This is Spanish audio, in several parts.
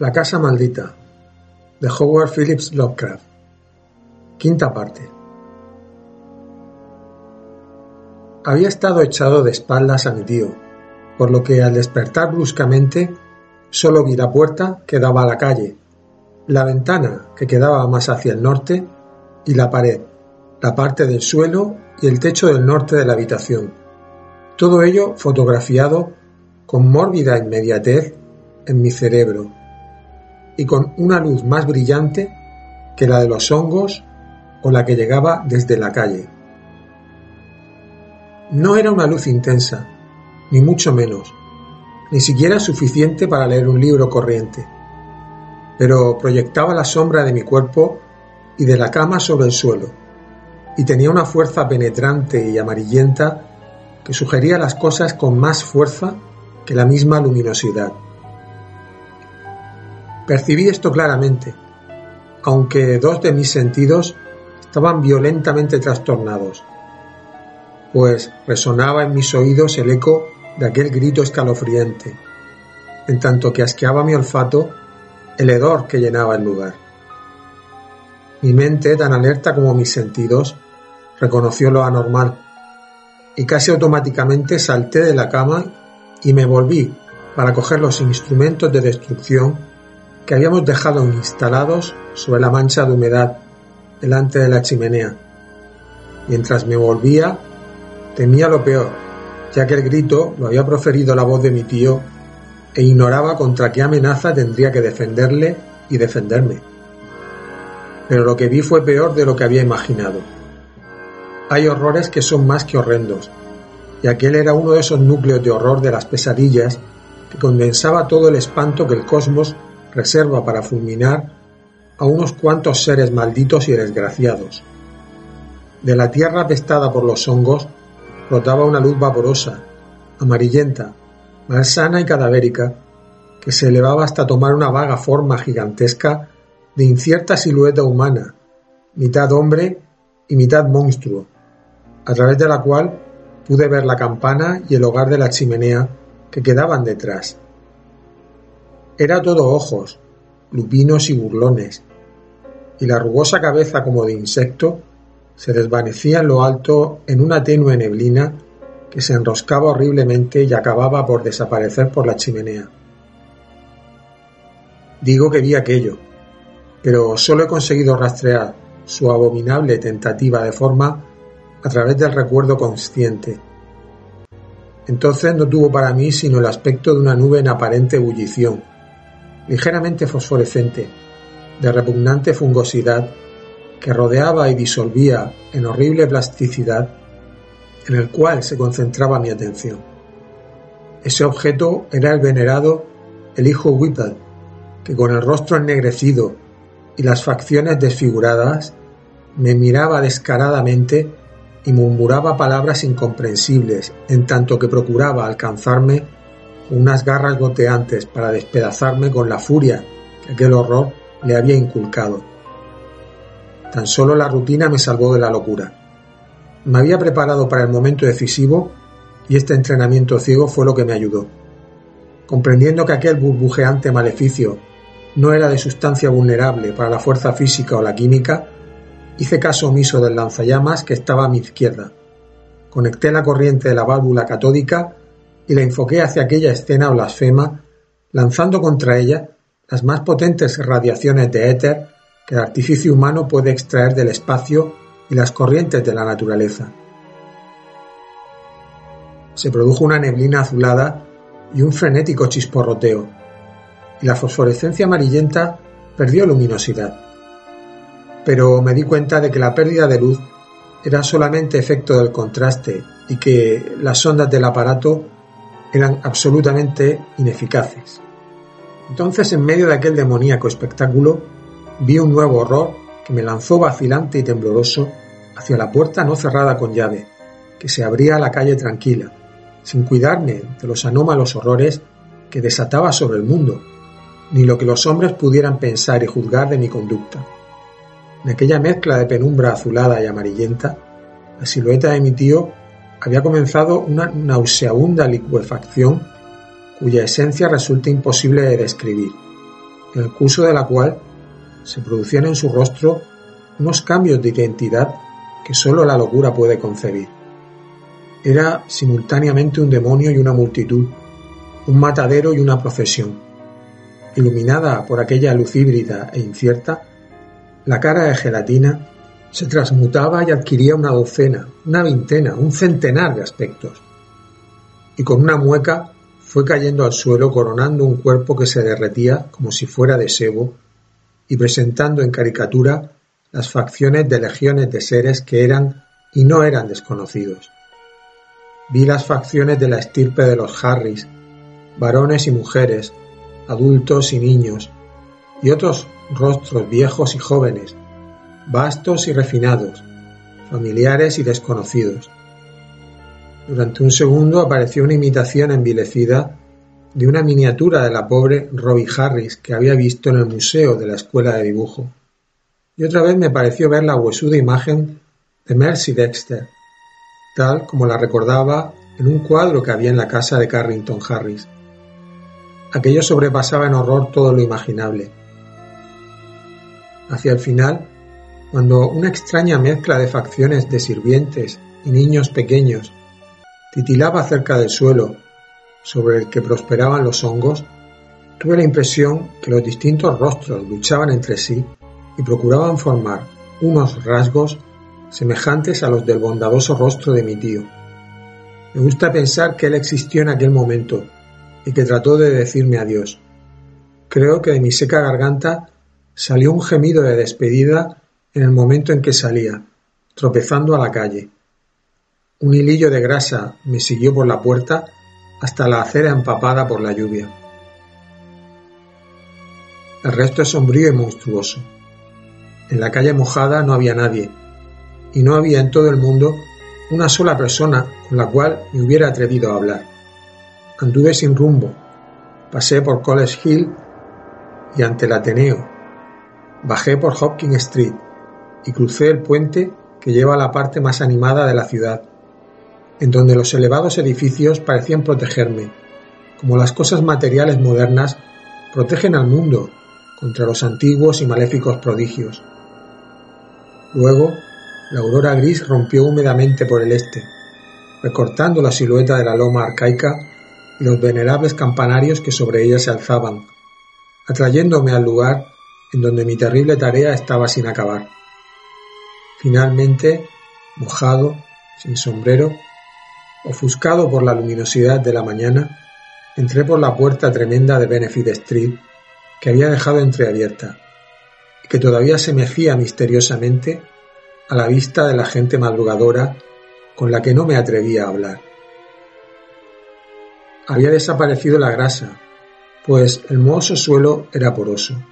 La casa maldita de Howard Phillips Lovecraft. Quinta parte. Había estado echado de espaldas a mi tío, por lo que al despertar bruscamente solo vi la puerta que daba a la calle, la ventana que quedaba más hacia el norte y la pared, la parte del suelo y el techo del norte de la habitación. Todo ello fotografiado con mórbida inmediatez en mi cerebro y con una luz más brillante que la de los hongos o la que llegaba desde la calle. No era una luz intensa, ni mucho menos, ni siquiera suficiente para leer un libro corriente, pero proyectaba la sombra de mi cuerpo y de la cama sobre el suelo, y tenía una fuerza penetrante y amarillenta que sugería las cosas con más fuerza que la misma luminosidad. Percibí esto claramente, aunque dos de mis sentidos estaban violentamente trastornados, pues resonaba en mis oídos el eco de aquel grito escalofriante, en tanto que asqueaba mi olfato el hedor que llenaba el lugar. Mi mente, tan alerta como mis sentidos, reconoció lo anormal, y casi automáticamente salté de la cama y me volví para coger los instrumentos de destrucción que habíamos dejado instalados sobre la mancha de humedad delante de la chimenea. Mientras me volvía, temía lo peor, ya que el grito lo había proferido la voz de mi tío e ignoraba contra qué amenaza tendría que defenderle y defenderme. Pero lo que vi fue peor de lo que había imaginado. Hay horrores que son más que horrendos, y aquel era uno de esos núcleos de horror de las pesadillas que condensaba todo el espanto que el cosmos reserva para fulminar a unos cuantos seres malditos y desgraciados. De la tierra apestada por los hongos brotaba una luz vaporosa, amarillenta, malsana y cadavérica, que se elevaba hasta tomar una vaga forma gigantesca de incierta silueta humana, mitad hombre y mitad monstruo, a través de la cual pude ver la campana y el hogar de la chimenea que quedaban detrás. Era todo ojos, lupinos y burlones, y la rugosa cabeza como de insecto se desvanecía en lo alto en una tenue neblina que se enroscaba horriblemente y acababa por desaparecer por la chimenea. Digo que vi aquello, pero solo he conseguido rastrear su abominable tentativa de forma a través del recuerdo consciente. Entonces no tuvo para mí sino el aspecto de una nube en aparente ebullición, ligeramente fosforescente, de repugnante fungosidad, que rodeaba y disolvía en horrible plasticidad, en el cual se concentraba mi atención. Ese objeto era el venerado el hijo Whipple, que con el rostro ennegrecido y las facciones desfiguradas me miraba descaradamente y murmuraba palabras incomprensibles en tanto que procuraba alcanzarme unas garras goteantes para despedazarme con la furia que aquel horror le había inculcado. Tan solo la rutina me salvó de la locura. Me había preparado para el momento decisivo y este entrenamiento ciego fue lo que me ayudó. Comprendiendo que aquel burbujeante maleficio no era de sustancia vulnerable para la fuerza física o la química, hice caso omiso del lanzallamas que estaba a mi izquierda. Conecté la corriente de la válvula catódica y la enfoqué hacia aquella escena blasfema, lanzando contra ella las más potentes radiaciones de éter que el artificio humano puede extraer del espacio y las corrientes de la naturaleza. Se produjo una neblina azulada y un frenético chisporroteo. y la fosforescencia amarillenta perdió luminosidad. Pero me di cuenta de que la pérdida de luz era solamente efecto del contraste y que las ondas del aparato eran absolutamente ineficaces. Entonces, en medio de aquel demoníaco espectáculo, vi un nuevo horror que me lanzó vacilante y tembloroso hacia la puerta no cerrada con llave, que se abría a la calle tranquila, sin cuidarme de los anómalos horrores que desataba sobre el mundo, ni lo que los hombres pudieran pensar y juzgar de mi conducta. En aquella mezcla de penumbra azulada y amarillenta, la silueta de mi tío había comenzado una nauseabunda licuefacción cuya esencia resulta imposible de describir, en el curso de la cual se producían en su rostro unos cambios de identidad que sólo la locura puede concebir. Era simultáneamente un demonio y una multitud, un matadero y una procesión. Iluminada por aquella luz híbrida e incierta, la cara de gelatina se transmutaba y adquiría una docena, una veintena, un centenar de aspectos. Y con una mueca fue cayendo al suelo coronando un cuerpo que se derretía como si fuera de sebo y presentando en caricatura las facciones de legiones de seres que eran y no eran desconocidos. Vi las facciones de la estirpe de los Harris, varones y mujeres, adultos y niños, y otros rostros viejos y jóvenes, vastos y refinados, familiares y desconocidos. Durante un segundo apareció una imitación envilecida de una miniatura de la pobre Robbie Harris que había visto en el museo de la escuela de dibujo. Y otra vez me pareció ver la huesuda imagen de Mercy Dexter, tal como la recordaba en un cuadro que había en la casa de Carrington Harris. Aquello sobrepasaba en horror todo lo imaginable. Hacia el final, cuando una extraña mezcla de facciones de sirvientes y niños pequeños titilaba cerca del suelo sobre el que prosperaban los hongos, tuve la impresión que los distintos rostros luchaban entre sí y procuraban formar unos rasgos semejantes a los del bondadoso rostro de mi tío. Me gusta pensar que él existió en aquel momento y que trató de decirme adiós. Creo que de mi seca garganta salió un gemido de despedida en el momento en que salía, tropezando a la calle. Un hilillo de grasa me siguió por la puerta hasta la acera empapada por la lluvia. El resto es sombrío y monstruoso. En la calle mojada no había nadie, y no había en todo el mundo una sola persona con la cual me hubiera atrevido a hablar. Anduve sin rumbo, pasé por College Hill y ante el Ateneo, bajé por Hopkins Street y crucé el puente que lleva a la parte más animada de la ciudad, en donde los elevados edificios parecían protegerme, como las cosas materiales modernas protegen al mundo contra los antiguos y maléficos prodigios. Luego, la aurora gris rompió húmedamente por el este, recortando la silueta de la loma arcaica y los venerables campanarios que sobre ella se alzaban, atrayéndome al lugar en donde mi terrible tarea estaba sin acabar. Finalmente, mojado, sin sombrero, ofuscado por la luminosidad de la mañana, entré por la puerta tremenda de Benefit Street que había dejado entreabierta y que todavía se mecía misteriosamente a la vista de la gente madrugadora con la que no me atrevía a hablar. Había desaparecido la grasa, pues el mohoso suelo era poroso,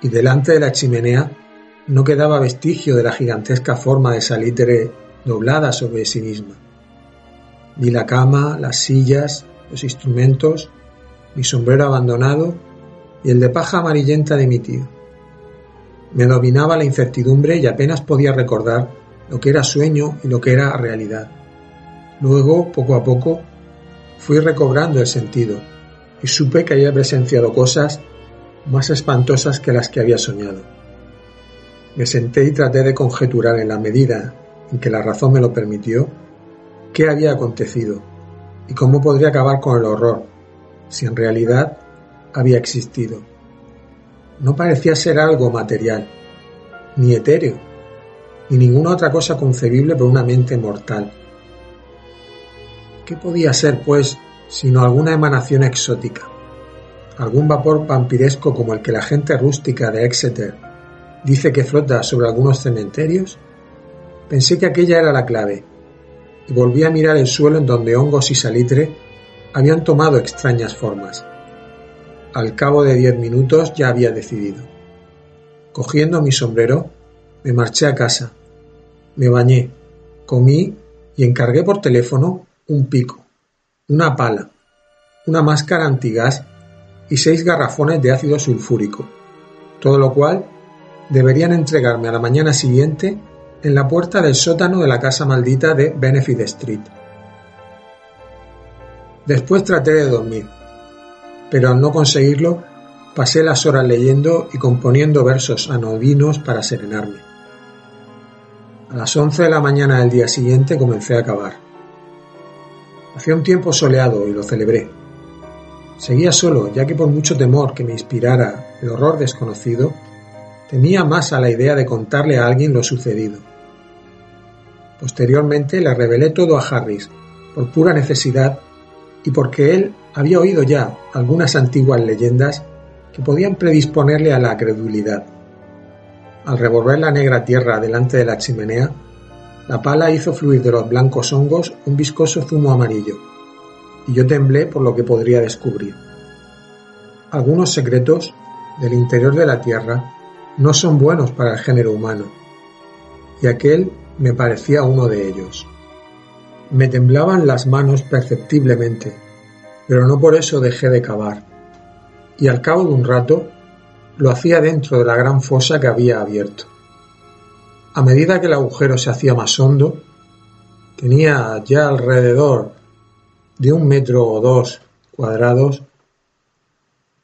y delante de la chimenea no quedaba vestigio de la gigantesca forma de salitre doblada sobre sí misma. Vi la cama, las sillas, los instrumentos, mi sombrero abandonado y el de paja amarillenta de mi tío. Me dominaba la incertidumbre y apenas podía recordar lo que era sueño y lo que era realidad. Luego, poco a poco, fui recobrando el sentido y supe que había presenciado cosas más espantosas que las que había soñado. Me senté y traté de conjeturar en la medida en que la razón me lo permitió qué había acontecido y cómo podría acabar con el horror si en realidad había existido. No parecía ser algo material, ni etéreo, ni ninguna otra cosa concebible por una mente mortal. ¿Qué podía ser, pues, sino alguna emanación exótica, algún vapor vampiresco como el que la gente rústica de Exeter dice que flota sobre algunos cementerios? Pensé que aquella era la clave y volví a mirar el suelo en donde hongos y salitre habían tomado extrañas formas. Al cabo de diez minutos ya había decidido. Cogiendo mi sombrero, me marché a casa, me bañé, comí y encargué por teléfono un pico, una pala, una máscara antigas y seis garrafones de ácido sulfúrico, todo lo cual deberían entregarme a la mañana siguiente en la puerta del sótano de la casa maldita de Benefit Street. Después traté de dormir, pero al no conseguirlo, pasé las horas leyendo y componiendo versos anodinos para serenarme. A las once de la mañana del día siguiente comencé a acabar. Hacía un tiempo soleado y lo celebré. Seguía solo, ya que por mucho temor que me inspirara el horror desconocido, temía más a la idea de contarle a alguien lo sucedido. Posteriormente le revelé todo a Harris, por pura necesidad y porque él había oído ya algunas antiguas leyendas que podían predisponerle a la credulidad. Al revolver la negra tierra delante de la chimenea, la pala hizo fluir de los blancos hongos un viscoso zumo amarillo, y yo temblé por lo que podría descubrir. Algunos secretos del interior de la tierra no son buenos para el género humano, y aquel me parecía uno de ellos. Me temblaban las manos perceptiblemente, pero no por eso dejé de cavar, y al cabo de un rato lo hacía dentro de la gran fosa que había abierto. A medida que el agujero se hacía más hondo, tenía ya alrededor de un metro o dos cuadrados,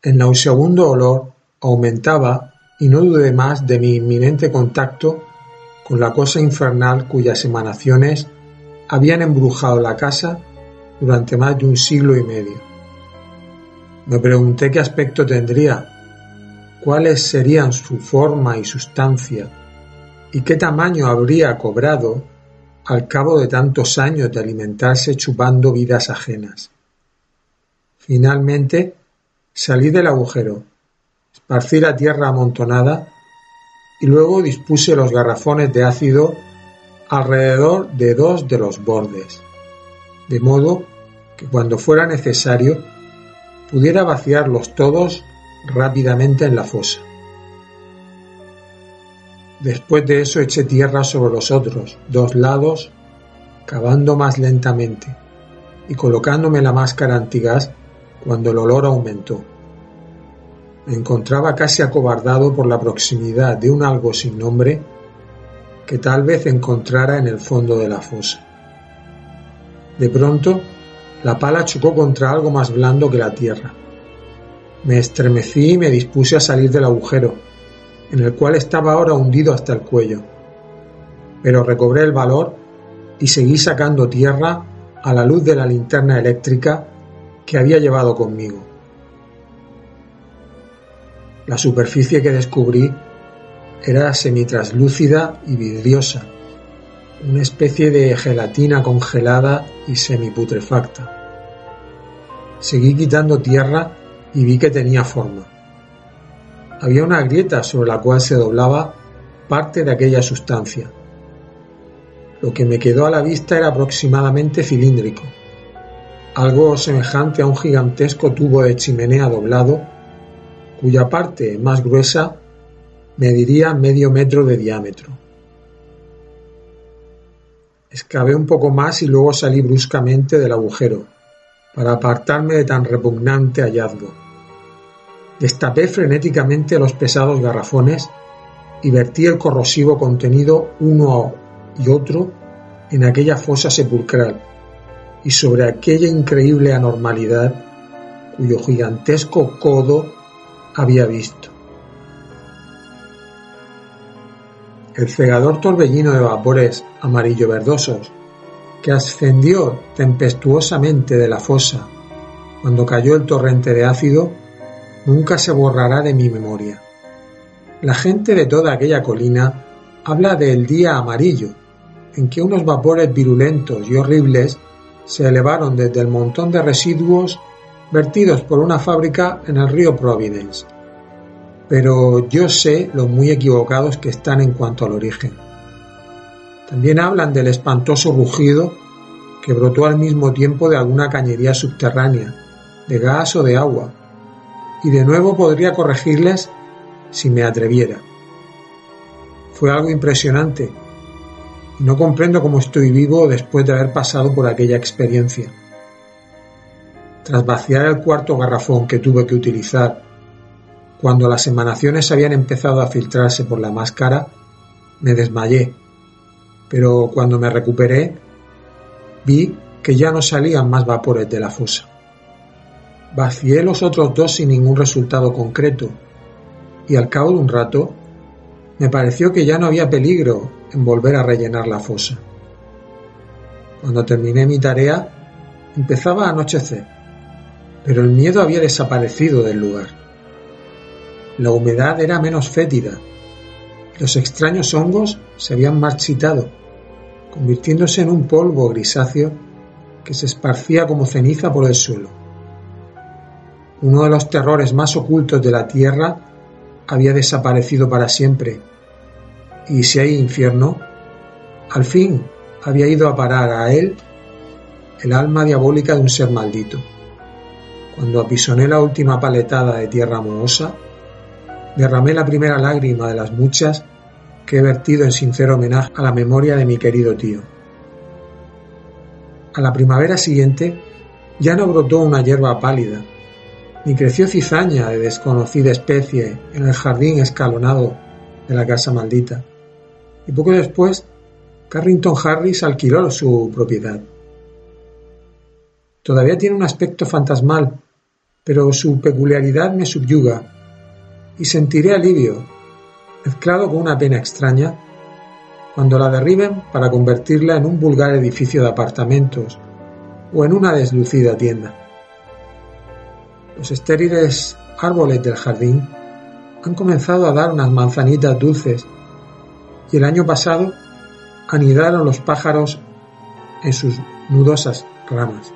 el nauseabundo olor aumentaba y no dudé más de mi inminente contacto con la cosa infernal cuyas emanaciones habían embrujado la casa durante más de un siglo y medio. Me pregunté qué aspecto tendría, cuáles serían su forma y sustancia, y qué tamaño habría cobrado al cabo de tantos años de alimentarse chupando vidas ajenas. Finalmente salí del agujero, esparcí la tierra amontonada y luego dispuse los garrafones de ácido alrededor de dos de los bordes, de modo que cuando fuera necesario pudiera vaciarlos todos rápidamente en la fosa. Después de eso eché tierra sobre los otros dos lados, cavando más lentamente y colocándome la máscara antigas cuando el olor aumentó. Me encontraba casi acobardado por la proximidad de un algo sin nombre que tal vez encontrara en el fondo de la fosa. De pronto, la pala chocó contra algo más blando que la tierra. Me estremecí y me dispuse a salir del agujero, en el cual estaba ahora hundido hasta el cuello. Pero recobré el valor y seguí sacando tierra a la luz de la linterna eléctrica que había llevado conmigo. La superficie que descubrí era semitraslúcida y vidriosa, una especie de gelatina congelada y semiputrefacta. Seguí quitando tierra y vi que tenía forma. Había una grieta sobre la cual se doblaba parte de aquella sustancia. Lo que me quedó a la vista era aproximadamente cilíndrico, algo semejante a un gigantesco tubo de chimenea doblado cuya parte más gruesa mediría medio metro de diámetro. Excavé un poco más y luego salí bruscamente del agujero, para apartarme de tan repugnante hallazgo. Destapé frenéticamente los pesados garrafones y vertí el corrosivo contenido uno y otro en aquella fosa sepulcral y sobre aquella increíble anormalidad cuyo gigantesco codo había visto. El cegador torbellino de vapores amarillo verdosos que ascendió tempestuosamente de la fosa cuando cayó el torrente de ácido nunca se borrará de mi memoria. La gente de toda aquella colina habla del día amarillo, en que unos vapores virulentos y horribles se elevaron desde el montón de residuos vertidos por una fábrica en el río Providence. Pero yo sé lo muy equivocados que están en cuanto al origen. También hablan del espantoso rugido que brotó al mismo tiempo de alguna cañería subterránea, de gas o de agua, y de nuevo podría corregirles si me atreviera. Fue algo impresionante, y no comprendo cómo estoy vivo después de haber pasado por aquella experiencia. Tras vaciar el cuarto garrafón que tuve que utilizar, cuando las emanaciones habían empezado a filtrarse por la máscara, me desmayé, pero cuando me recuperé, vi que ya no salían más vapores de la fosa. Vacié los otros dos sin ningún resultado concreto, y al cabo de un rato me pareció que ya no había peligro en volver a rellenar la fosa. Cuando terminé mi tarea, empezaba a anochecer, pero el miedo había desaparecido del lugar. La humedad era menos fétida, los extraños hongos se habían marchitado, convirtiéndose en un polvo grisáceo que se esparcía como ceniza por el suelo. Uno de los terrores más ocultos de la tierra había desaparecido para siempre, y si hay infierno, al fin había ido a parar a él el alma diabólica de un ser maldito. Cuando apisoné la última paletada de tierra mohosa, derramé la primera lágrima de las muchas que he vertido en sincero homenaje a la memoria de mi querido tío. A la primavera siguiente ya no brotó una hierba pálida, ni creció cizaña de desconocida especie en el jardín escalonado de la casa maldita. Y poco después, Carrington Harris alquiló su propiedad. Todavía tiene un aspecto fantasmal, pero su peculiaridad me subyuga y sentiré alivio, mezclado con una pena extraña, cuando la derriben para convertirla en un vulgar edificio de apartamentos o en una deslucida tienda. Los estériles árboles del jardín han comenzado a dar unas manzanitas dulces y el año pasado anidaron los pájaros en sus nudosas ramas.